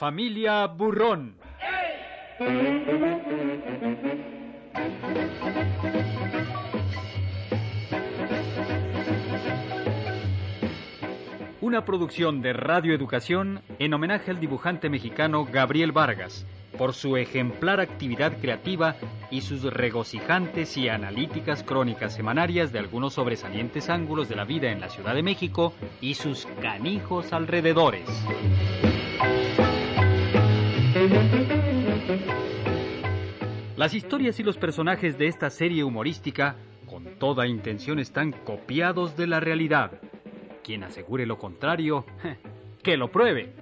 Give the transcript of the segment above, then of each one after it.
familia Burrón. Una producción de Radio Educación en homenaje al dibujante mexicano Gabriel Vargas por su ejemplar actividad creativa y sus regocijantes y analíticas crónicas semanarias de algunos sobresalientes ángulos de la vida en la Ciudad de México y sus canijos alrededores. Las historias y los personajes de esta serie humorística, con toda intención, están copiados de la realidad. Quien asegure lo contrario, que lo pruebe.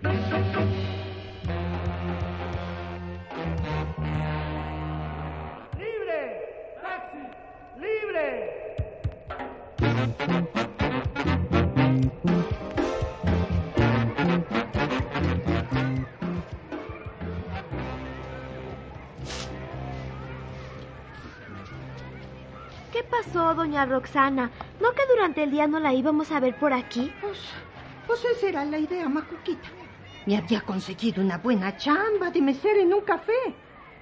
Doña Roxana? ¿No que durante el día no la íbamos a ver por aquí? Pues, pues esa era la idea, Macuquita. Me había conseguido una buena chamba de mesera en un café.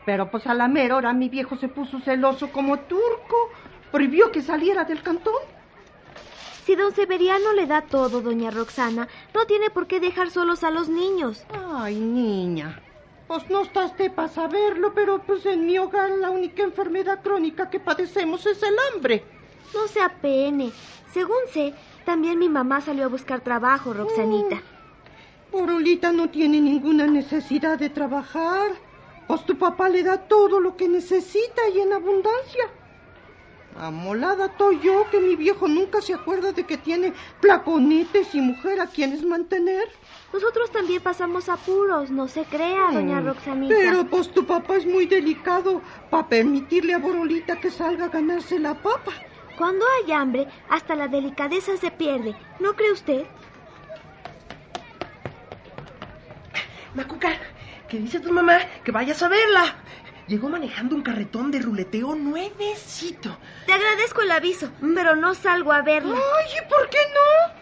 Pero pues a la mera hora mi viejo se puso celoso como turco. Prohibió que saliera del cantón. Si don Severiano le da todo, doña Roxana, no tiene por qué dejar solos a los niños. Ay, niña. Pues no estás de para saberlo, pero pues en mi hogar la única enfermedad crónica que padecemos es el hambre. No se apene. Según sé, también mi mamá salió a buscar trabajo, Roxanita. Porolita no tiene ninguna necesidad de trabajar. Pues tu papá le da todo lo que necesita y en abundancia. Amolada estoy yo que mi viejo nunca se acuerda de que tiene placonetes y mujer a quienes mantener. Nosotros también pasamos apuros, no se crea, doña Mm, Roxanita. Pero pues tu papá es muy delicado para permitirle a Borolita que salga a ganarse la papa. Cuando hay hambre, hasta la delicadeza se pierde. ¿No cree usted? Macuca, ¿qué dice tu mamá? Que vayas a verla. Llegó manejando un carretón de ruleteo nuevecito. Te agradezco el aviso, pero no salgo a verla. Ay, ¿y por qué no?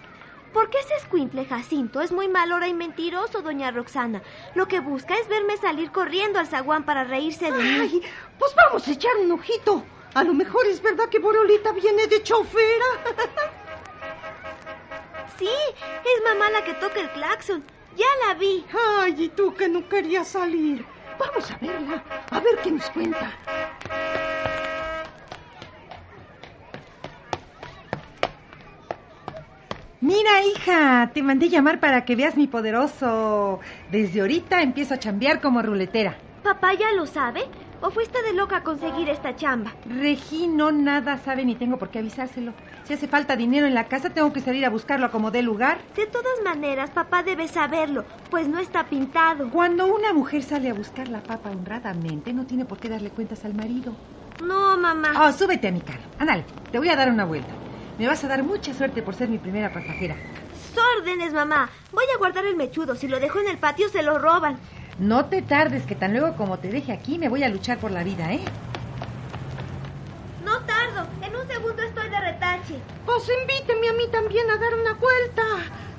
Porque ese escuincle Jacinto es muy mal hora y mentiroso, doña Roxana. Lo que busca es verme salir corriendo al zaguán para reírse de mí. Ay, pues vamos a echar un ojito. A lo mejor es verdad que Borolita viene de chofera. Sí, es mamá la que toca el claxon. Ya la vi. Ay, y tú que no querías salir. Vamos a verla, a ver qué nos cuenta. Mira, hija, te mandé llamar para que veas mi poderoso. Desde ahorita empiezo a chambear como ruletera. ¿Papá ya lo sabe? ¿O fuiste de loca a conseguir esta chamba? Regi no nada sabe ni tengo por qué avisárselo. Si hace falta dinero en la casa, tengo que salir a buscarlo a como dé lugar. De todas maneras, papá debe saberlo, pues no está pintado. Cuando una mujer sale a buscar la papa honradamente, no tiene por qué darle cuentas al marido. No, mamá. Oh, súbete a mi carro. Ándale, te voy a dar una vuelta. Me vas a dar mucha suerte por ser mi primera pasajera. órdenes, mamá. Voy a guardar el mechudo. Si lo dejo en el patio, se lo roban. No te tardes, que tan luego como te deje aquí, me voy a luchar por la vida, ¿eh? No tardo. En un segundo estoy de retache. Pues invíteme a mí también a dar una vuelta.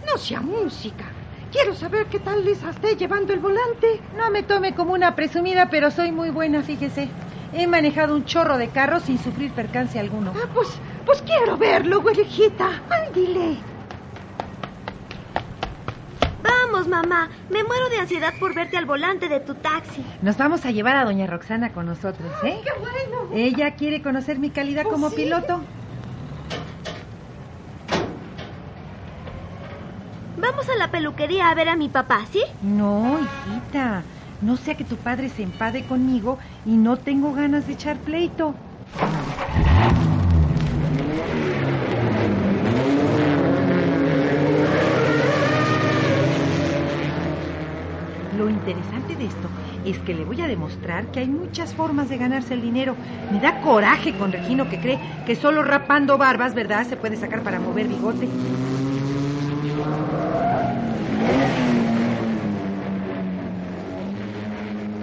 No sea música. Quiero saber qué tal les esté llevando el volante. No me tome como una presumida, pero soy muy buena, fíjese. He manejado un chorro de carros sin sufrir percance alguno. Ah, pues, pues quiero verlo, güerejita. Ándile. Vamos, mamá. Me muero de ansiedad por verte al volante de tu taxi. Nos vamos a llevar a doña Roxana con nosotros, ¿eh? ¡Qué bueno! Ella quiere conocer mi calidad ¿Oh, como sí? piloto. Vamos a la peluquería a ver a mi papá, ¿sí? No, hijita. No sea que tu padre se empade conmigo y no tengo ganas de echar pleito. Lo interesante de esto es que le voy a demostrar que hay muchas formas de ganarse el dinero. Me da coraje con Regino que cree que solo rapando barbas, ¿verdad?, se puede sacar para mover bigote.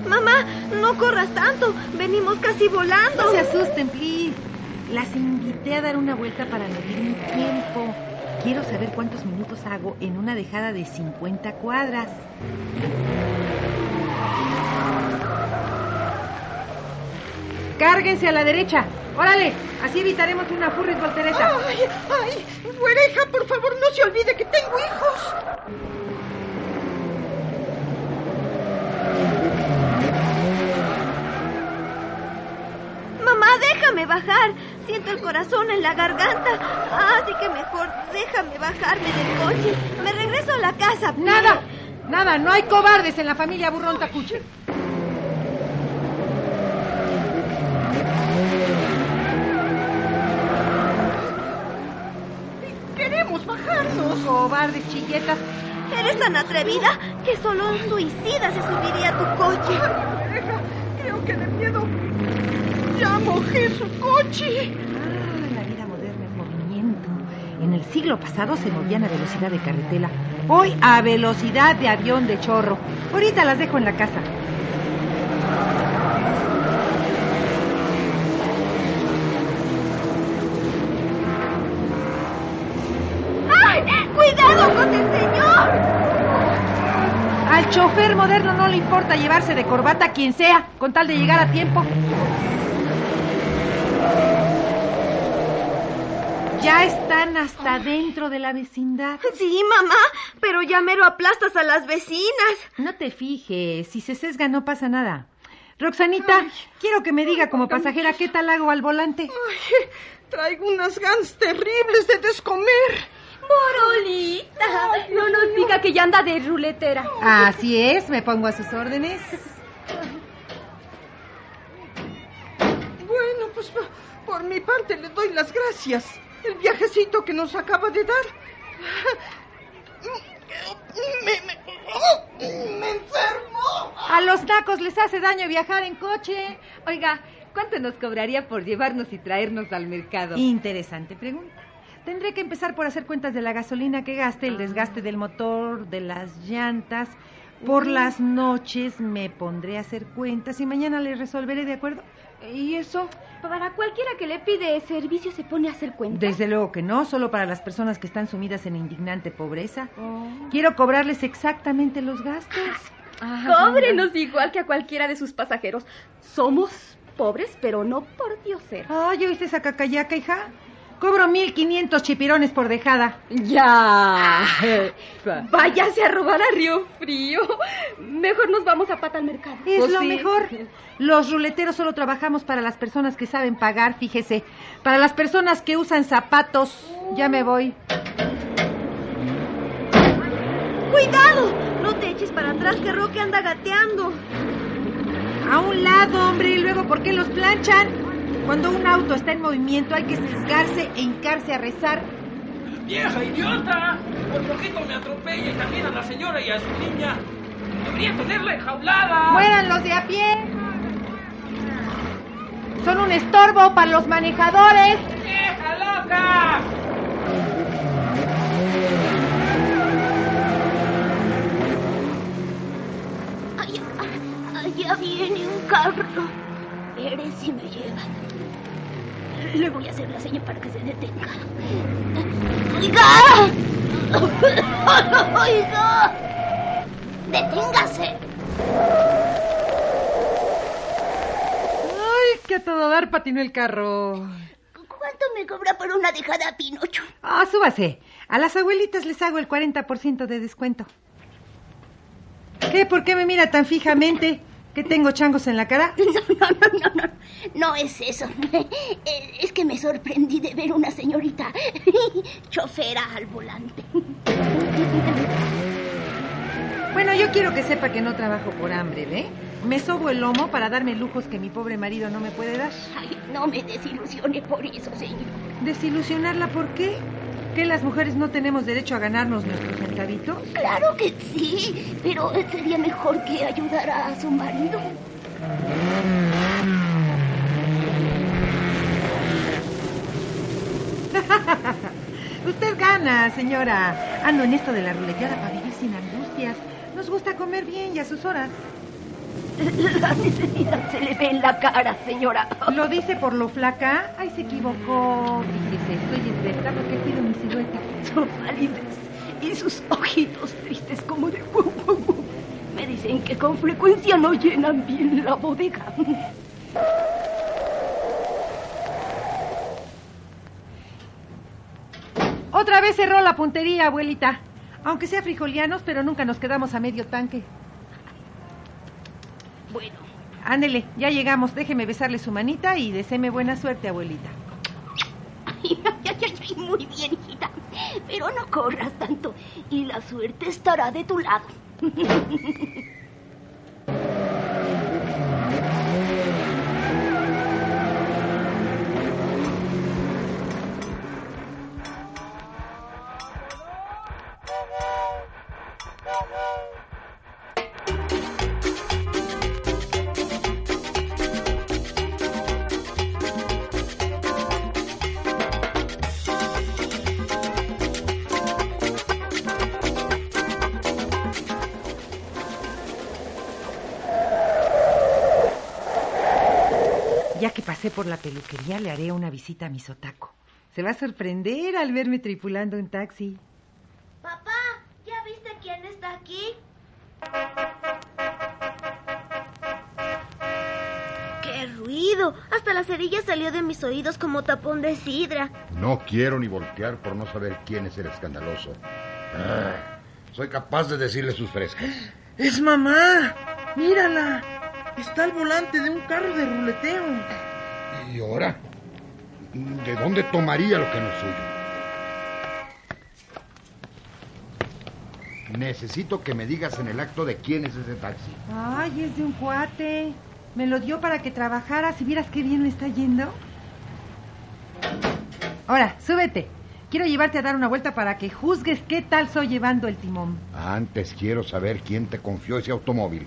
Mamá, no corras tanto. Venimos casi volando. No se asusten, please. Las invité a dar una vuelta para medir mi tiempo. Quiero saber cuántos minutos hago en una dejada de 50 cuadras. Cárguense a la derecha. Órale, así evitaremos una furris voltereta. Ay, ay, güereja, por favor, no se olvide que tengo hijos. Mamá, déjame bajar. Siento el corazón en la garganta. Así que mejor déjame bajarme del coche. Me regreso a la casa. Nada, nada, no hay cobardes en la familia Burrón Tacuche. Queremos bajarnos. Cobardes, chilletas. Eres tan atrevida que solo un suicida se subiría a tu coche. Güereja, creo que de miedo ya mojé su coche. Ah, la vida moderna es movimiento. En el siglo pasado se movían a velocidad de carretela. Hoy a velocidad de avión de chorro. Ahorita las dejo en la casa. ¡Ay! ¡Cuidado con el señor! Al chofer moderno no le importa llevarse de corbata a quien sea, con tal de llegar a tiempo. Ya están hasta dentro de la vecindad. Sí, mamá, pero ya mero aplastas a las vecinas. No te fijes, si se sesga no pasa nada. Roxanita, quiero que me diga como pasajera qué tal hago al volante. Ay, traigo unas ganas terribles de descomer. Morolita, no nos diga que ya anda de ruletera. Así es, me pongo a sus órdenes. Bueno, pues por mi parte le doy las gracias. El viajecito que nos acaba de dar. Me, me, me enfermo. A los tacos les hace daño viajar en coche. Oiga, ¿cuánto nos cobraría por llevarnos y traernos al mercado? Interesante pregunta. Tendré que empezar por hacer cuentas de la gasolina que gaste, el desgaste del motor, de las llantas. Por las noches me pondré a hacer cuentas y mañana les resolveré, ¿de acuerdo? ¿Y eso? Para cualquiera que le pide servicio se pone a hacer cuentas. Desde luego que no, solo para las personas que están sumidas en indignante pobreza. Oh. Quiero cobrarles exactamente los gastos. Cóbrenos igual que a cualquiera de sus pasajeros. Somos pobres, pero no por dioseros. Ay, ¿oíste esa cacayaca, hija? Cobro 1500 chipirones por dejada. Ya. Váyase a robar a Río Frío. Mejor nos vamos a pata al mercado. Es Pues lo sí. mejor. Los ruleteros solo trabajamos para las personas que saben pagar, fíjese. Para las personas que usan zapatos. Ya me voy. ¡Cuidado! No te eches para atrás que Roque anda gateando. A un lado, hombre, y luego, ¿por qué los planchan? Cuando un auto está en movimiento hay que sesgarse e hincarse a rezar. ¡Vieja idiota! Por poquito me atropella y también a la señora y a su niña. Debería tenerla enjaulada. ¡Mueran los de a pie! Son un estorbo para los manejadores. ¡Vieja loca! Allá, allá viene un carro. Si me lleva. Le voy a hacer la seña para que se detenga. ¡Oiga! ¡Oiga! ¡Deténgase! Ay, que a todo dar patinó el carro. ¿Cuánto me cobra por una dejada, Pinocho? Ah, súbase. A las abuelitas les hago el 40% de descuento. ¿Qué? ¿Por qué me mira tan fijamente? ¿Que tengo changos en la cara? No, no, no, no, no. No es eso. Eh, Es que me sorprendí de ver una señorita chofera al volante. Bueno, yo quiero que sepa que no trabajo por hambre, ¿ve? Me sobo el lomo para darme lujos que mi pobre marido no me puede dar. Ay, no me desilusione por eso, señor. ¿Desilusionarla por qué? ¿Que las mujeres no tenemos derecho a ganarnos nuestros centavitos? Claro que sí, pero sería mejor que ayudara a su marido. Usted gana, señora. Ando en esto de la ruleteada para vivir sin angustias. Nos gusta comer bien y a sus horas. La necesidad se le ve en la cara, señora. ¿Lo dice por lo flaca? Ay, se equivocó. Fíjese, estoy esbelta porque cuido mi silueta. Su palidez y sus ojitos tristes como de... Me Dicen que con frecuencia no llenan bien la bodega. Otra vez cerró la puntería, abuelita. Aunque sea frijolianos, pero nunca nos quedamos a medio tanque. Bueno, Ándele, ya llegamos. Déjeme besarle su manita y deséme buena suerte, abuelita. ay, ay, ay, ay, muy bien, hijita. Pero no corras tanto y la suerte estará de tu lado. por la peluquería, le haré una visita a mi sotaco. Se va a sorprender al verme tripulando un taxi. Papá, ¿ya viste quién está aquí? ¡Qué ruido! Hasta la cerilla salió de mis oídos como tapón de sidra. No quiero ni voltear por no saber quién es el escandaloso. Ah, soy capaz de decirle sus frescas. ¡Es mamá! ¡Mírala! Está al volante de un carro de ruleteo. ¿Y ahora? ¿De dónde tomaría lo que no es suyo? Necesito que me digas en el acto de quién es ese taxi. Ay, es de un cuate. Me lo dio para que trabajara. Si vieras qué bien me está yendo. Ahora, súbete. Quiero llevarte a dar una vuelta para que juzgues qué tal soy llevando el timón. Antes quiero saber quién te confió ese automóvil.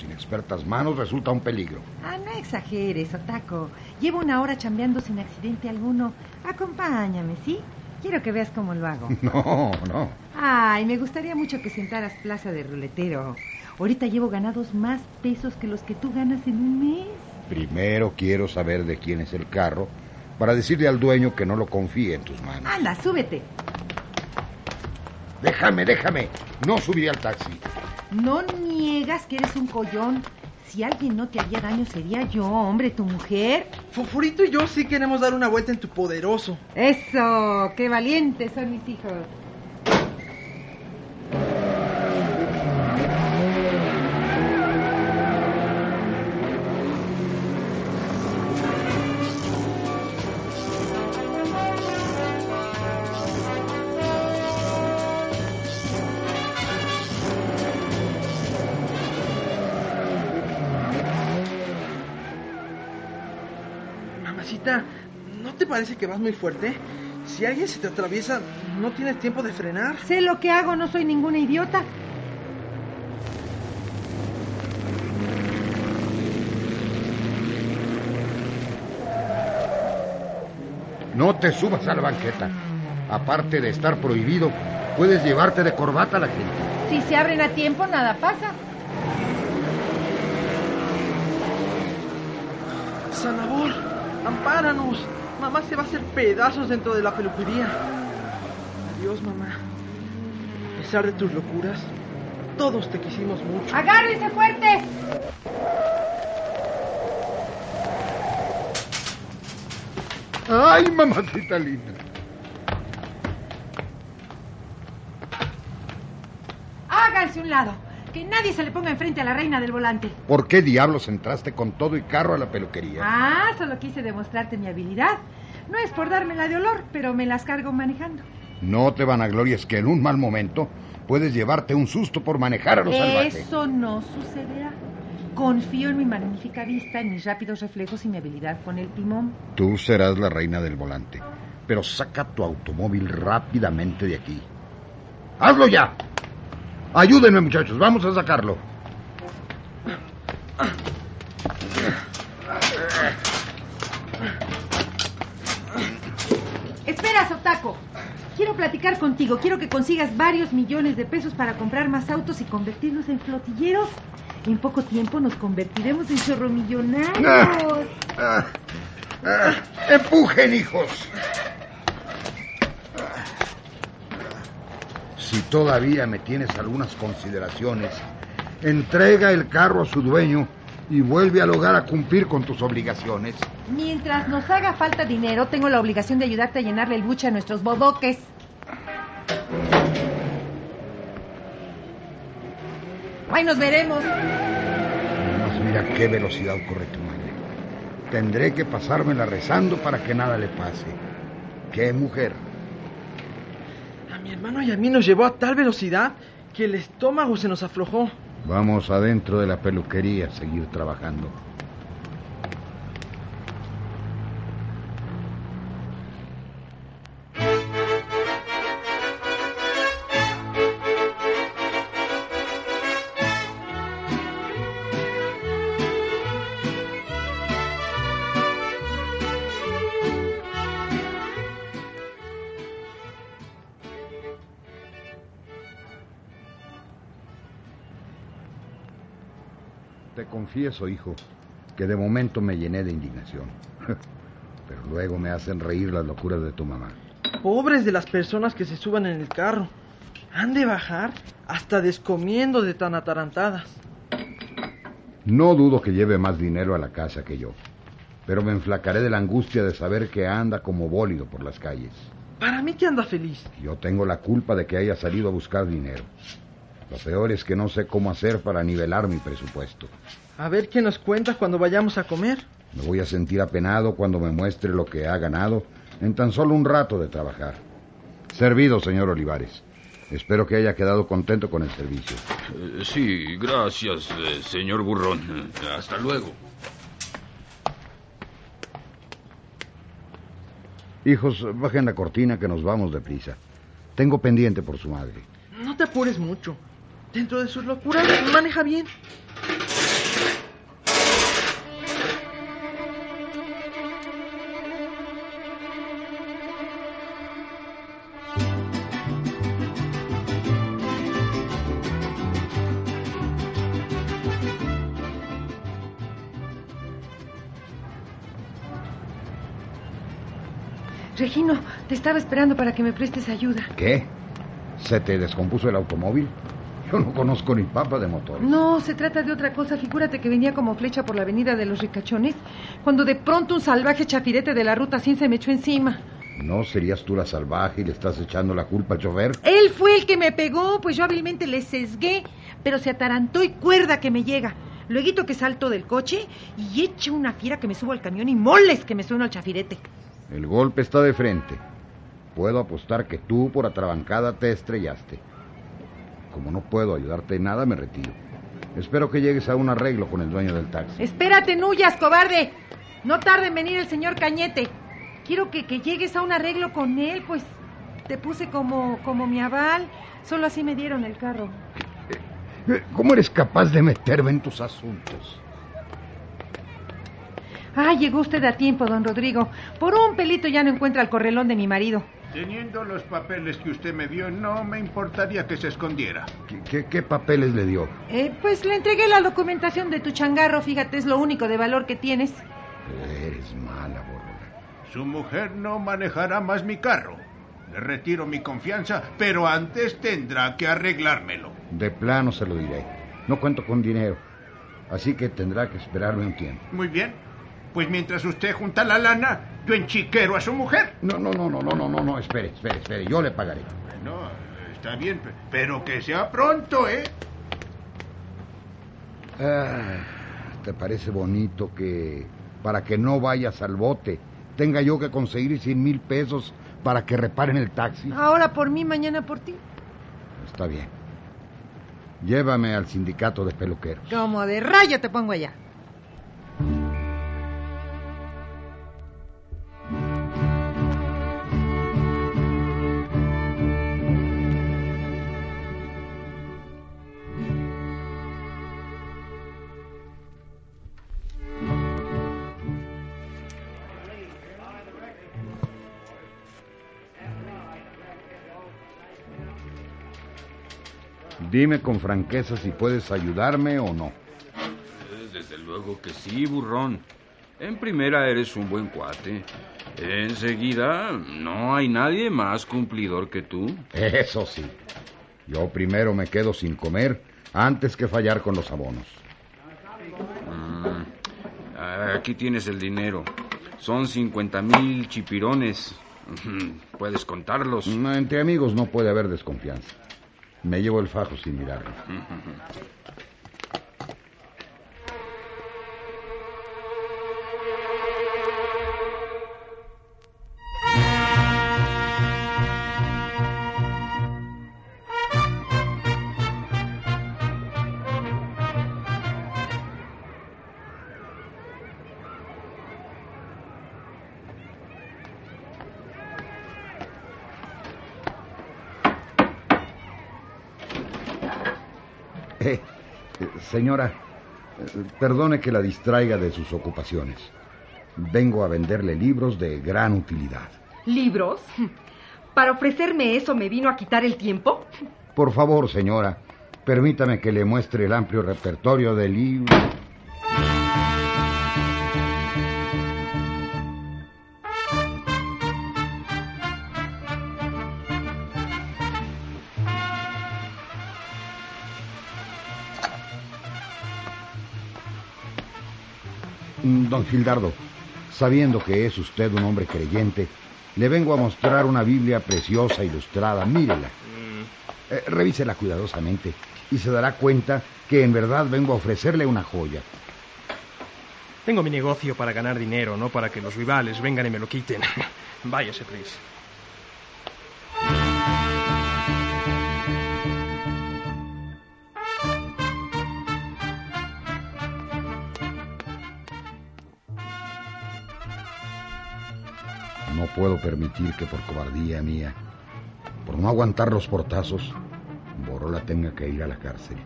Tus inexpertas manos resulta un peligro. Ah, no exageres, Otaco. Llevo una hora chambeando sin accidente alguno. Acompáñame, ¿sí? Quiero que veas cómo lo hago. No, no. Ay, me gustaría mucho que sentaras plaza de ruletero. Ahorita llevo ganados más pesos que los que tú ganas en un mes. Primero quiero saber de quién es el carro para decirle al dueño que no lo confíe en tus manos. Anda, súbete. Déjame, déjame. No subiré al taxi. No niegas que eres un collón. Si alguien no te haría daño sería yo, hombre, tu mujer. Fofurito y yo sí queremos dar una vuelta en tu poderoso. Eso, qué valientes son mis hijos. ¿No te parece que vas muy fuerte? Si alguien se te atraviesa, no tienes tiempo de frenar. Sé lo que hago, no soy ninguna idiota. No te subas a la banqueta. Aparte de estar prohibido, puedes llevarte de corbata a la gente. Si se abren a tiempo, nada pasa. Sanabor, ampáranos. Mamá se va a hacer pedazos dentro de la peluquería. Adiós, mamá. A pesar de tus locuras, todos te quisimos mucho. ¡Agárrense fuerte! ¡Ay, mamacita linda! Háganse un lado. Que nadie se le ponga enfrente a la reina del volante. ¿Por qué diablos entraste con todo y carro a la peluquería? Ah, solo quise demostrarte mi habilidad. No es por dármela de olor, pero me las cargo manejando. No te vanaglories que en un mal momento puedes llevarte un susto por manejar a los salvajes. Eso no sucederá. Confío en mi magnífica vista, en mis rápidos reflejos y mi habilidad con el timón. Tú serás la reina del volante, pero saca tu automóvil rápidamente de aquí. ¡Hazlo ya! Ayúdenme, muchachos, vamos a sacarlo. Espera, Sotaco. Quiero platicar contigo. Quiero que consigas varios millones de pesos para comprar más autos y convertirlos en flotilleros. En poco tiempo nos convertiremos en chorromillonarios. Ah, ah, ¡Empujen, hijos! Si todavía me tienes algunas consideraciones, entrega el carro a su dueño y vuelve al hogar a cumplir con tus obligaciones. Mientras nos haga falta dinero, tengo la obligación de ayudarte a llenarle el buche a nuestros bodoques. Ahí nos veremos. Nomás mira qué velocidad corre tu madre. Tendré que pasármela rezando para que nada le pase. ¡Qué mujer! Mi hermano y a mí nos llevó a tal velocidad que el estómago se nos aflojó. Vamos adentro de la peluquería a seguir trabajando. Confieso, hijo, que de momento me llené de indignación. Pero luego me hacen reír las locuras de tu mamá. Pobres de las personas que se suban en el carro. Han de bajar hasta descomiendo de tan atarantadas. No dudo que lleve más dinero a la casa que yo, pero me enflacaré de la angustia de saber que anda como bólido por las calles. Para mí que anda feliz. Yo tengo la culpa de que haya salido a buscar dinero. Lo peor es que no sé cómo hacer para nivelar mi presupuesto. A ver qué nos cuenta cuando vayamos a comer. Me voy a sentir apenado cuando me muestre lo que ha ganado en tan solo un rato de trabajar. Servido, señor Olivares. Espero que haya quedado contento con el servicio. Eh, sí, gracias, eh, señor Burrón. Eh, hasta luego. Hijos, bajen la cortina que nos vamos deprisa. Tengo pendiente por su madre. No te apures mucho. Dentro de sus locuras maneja bien. Regino, te estaba esperando para que me prestes ayuda. ¿Qué? ¿Se te descompuso el automóvil? Yo no conozco ni papa de motor. No, se trata de otra cosa. Figúrate que venía como flecha por la avenida de los ricachones, cuando de pronto un salvaje chafirete de la ruta 100 se me echó encima. ¿No serías tú la salvaje y le estás echando la culpa al chofer? Él fue el que me pegó, pues yo hábilmente le sesgué, pero se atarantó y cuerda que me llega. Luego que salto del coche y echo una fiera que me subo al camión y moles que me suena al chafirete. El golpe está de frente. Puedo apostar que tú por atrabancada te estrellaste. Como no puedo ayudarte en nada, me retiro. Espero que llegues a un arreglo con el dueño del taxi. Espérate, Nuyas, cobarde. No tarde en venir el señor Cañete. Quiero que, que llegues a un arreglo con él, pues te puse como, como mi aval. Solo así me dieron el carro. ¿Cómo eres capaz de meterme en tus asuntos? Ah, llegó usted a tiempo, don Rodrigo. Por un pelito ya no encuentra el correlón de mi marido. Teniendo los papeles que usted me dio, no me importaría que se escondiera. ¿Qué, qué, qué papeles le dio? Eh, pues le entregué la documentación de tu changarro, fíjate, es lo único de valor que tienes. Eres mala, Borbola. Su mujer no manejará más mi carro. Le retiro mi confianza, pero antes tendrá que arreglármelo. De plano se lo diré. No cuento con dinero, así que tendrá que esperarme un tiempo. Muy bien. Pues mientras usted junta la lana, yo enchiquero a su mujer. No, no, no, no, no, no, no, no, espere, espere, espere, yo le pagaré. No, está bien, pero que sea pronto, ¿eh? Ah, ¿Te parece bonito que para que no vayas al bote tenga yo que conseguir cien mil pesos para que reparen el taxi? Ahora por mí, mañana por ti. Está bien. Llévame al sindicato de peluqueros. Como de rayo te pongo allá. Dime con franqueza si puedes ayudarme o no. Eh, Desde luego que sí, burrón. En primera eres un buen cuate. Enseguida, no hay nadie más cumplidor que tú. Eso sí. Yo primero me quedo sin comer antes que fallar con los abonos. Mm, aquí tienes el dinero. Son 50 mil chipirones. Puedes contarlos. Entre amigos no puede haber desconfianza. Me llevo el fajo sin mirarlo. Señora, eh, perdone que la distraiga de sus ocupaciones. Vengo a venderle libros de gran utilidad. ¿Libros? ¿Para ofrecerme eso me vino a quitar el tiempo? Por favor, señora, permítame que le muestre el amplio repertorio de libros. Don Gildardo, sabiendo que es usted un hombre creyente, le vengo a mostrar una Biblia preciosa, ilustrada. Mírela. Eh, revísela cuidadosamente y se dará cuenta que en verdad vengo a ofrecerle una joya. Tengo mi negocio para ganar dinero, no para que los rivales vengan y me lo quiten. Váyase, please. Puedo permitir que por cobardía mía, por no aguantar los portazos, Borola tenga que ir a la cárcel.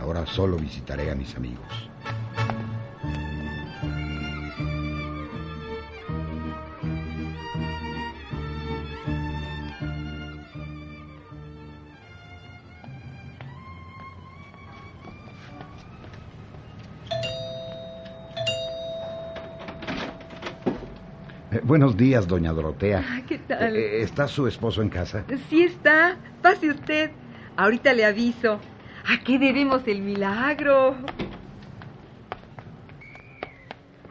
Ahora solo visitaré a mis amigos. Buenos días, doña Dorotea. Ah, ¿Qué tal? Eh, ¿Está su esposo en casa? Sí está. Pase usted. Ahorita le aviso. ¿A qué debemos el milagro?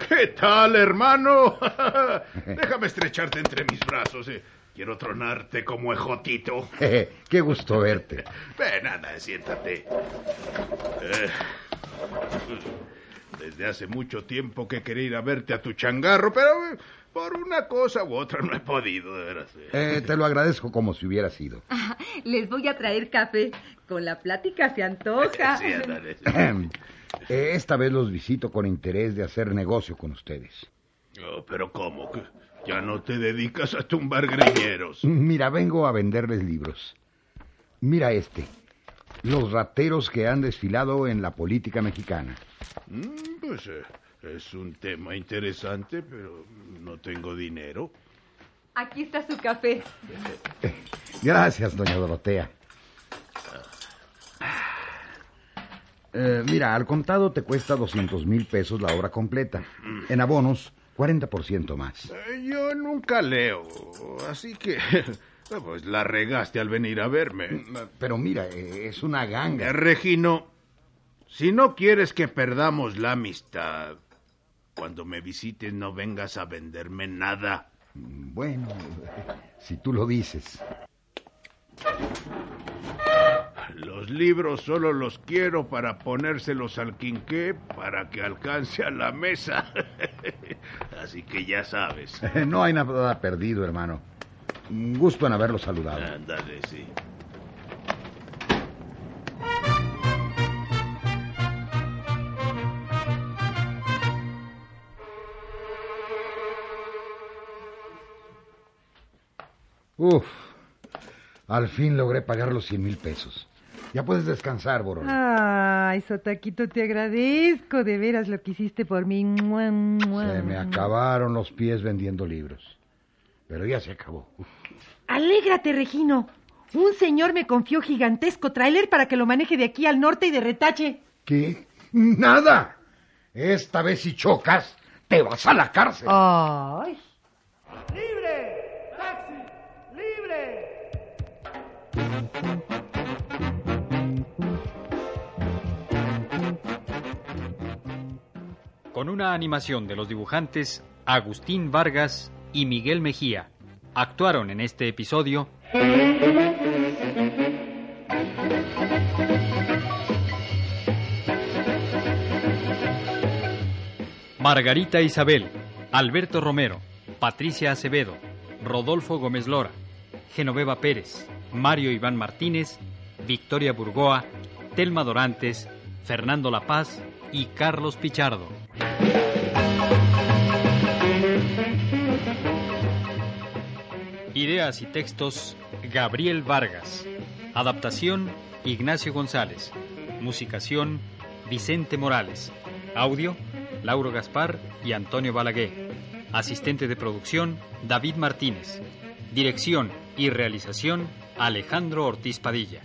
¿Qué tal, hermano? Déjame estrecharte entre mis brazos. eh. Quiero tronarte como ejotito. Qué gusto verte. Ven, anda, siéntate. Eh, Desde hace mucho tiempo que quería ir a verte a tu changarro, pero eh, por una cosa u otra no he podido, de veras. eh. Te lo agradezco como si hubiera sido. Les voy a traer café. Con la plática se antoja. Sí, ándale. Eh, Esta vez los visito con interés de hacer negocio con ustedes. Oh, pero ¿cómo? ¿Que ¿Ya no te dedicas a tumbar greñeros? Mira, vengo a venderles libros. Mira este. Los rateros que han desfilado en la política mexicana. Mm, pues eh, es un tema interesante, pero no tengo dinero. Aquí está su café. Gracias, doña Dorotea. Eh, mira, al contado te cuesta 200 mil pesos la obra completa. En abonos, 40% más. Eh, Yo nunca leo, así que pues la regaste al venir a verme. Pero mira, eh, es una ganga. Eh, Regino, si no quieres que perdamos la amistad, cuando me visites no vengas a venderme nada. Bueno, si tú lo dices. Los libros solo los quiero para ponérselos al quinqué para que alcance a la mesa. Así que ya sabes. No hay nada perdido, hermano. Un Gusto en haberlo saludado. Ándale, sí. Uf, al fin logré pagar los 100 mil pesos. Ya puedes descansar, Borón. Ay, Sotaquito, te agradezco de veras lo que hiciste por mí. Mua, mua. Se me acabaron los pies vendiendo libros. Pero ya se acabó. Uf. Alégrate, Regino. Un señor me confió gigantesco tráiler para que lo maneje de aquí al norte y de retache. ¿Qué? ¡Nada! Esta vez si chocas, te vas a la cárcel. Ay. Con una animación de los dibujantes Agustín Vargas y Miguel Mejía. Actuaron en este episodio Margarita Isabel, Alberto Romero, Patricia Acevedo, Rodolfo Gómez Lora, Genoveva Pérez, Mario Iván Martínez, Victoria Burgoa, Telma Dorantes, Fernando La Paz y Carlos Pichardo. Ideas y textos Gabriel Vargas. Adaptación Ignacio González. Musicación Vicente Morales. Audio Lauro Gaspar y Antonio Balaguer. Asistente de producción David Martínez. Dirección y realización Alejandro Ortiz Padilla.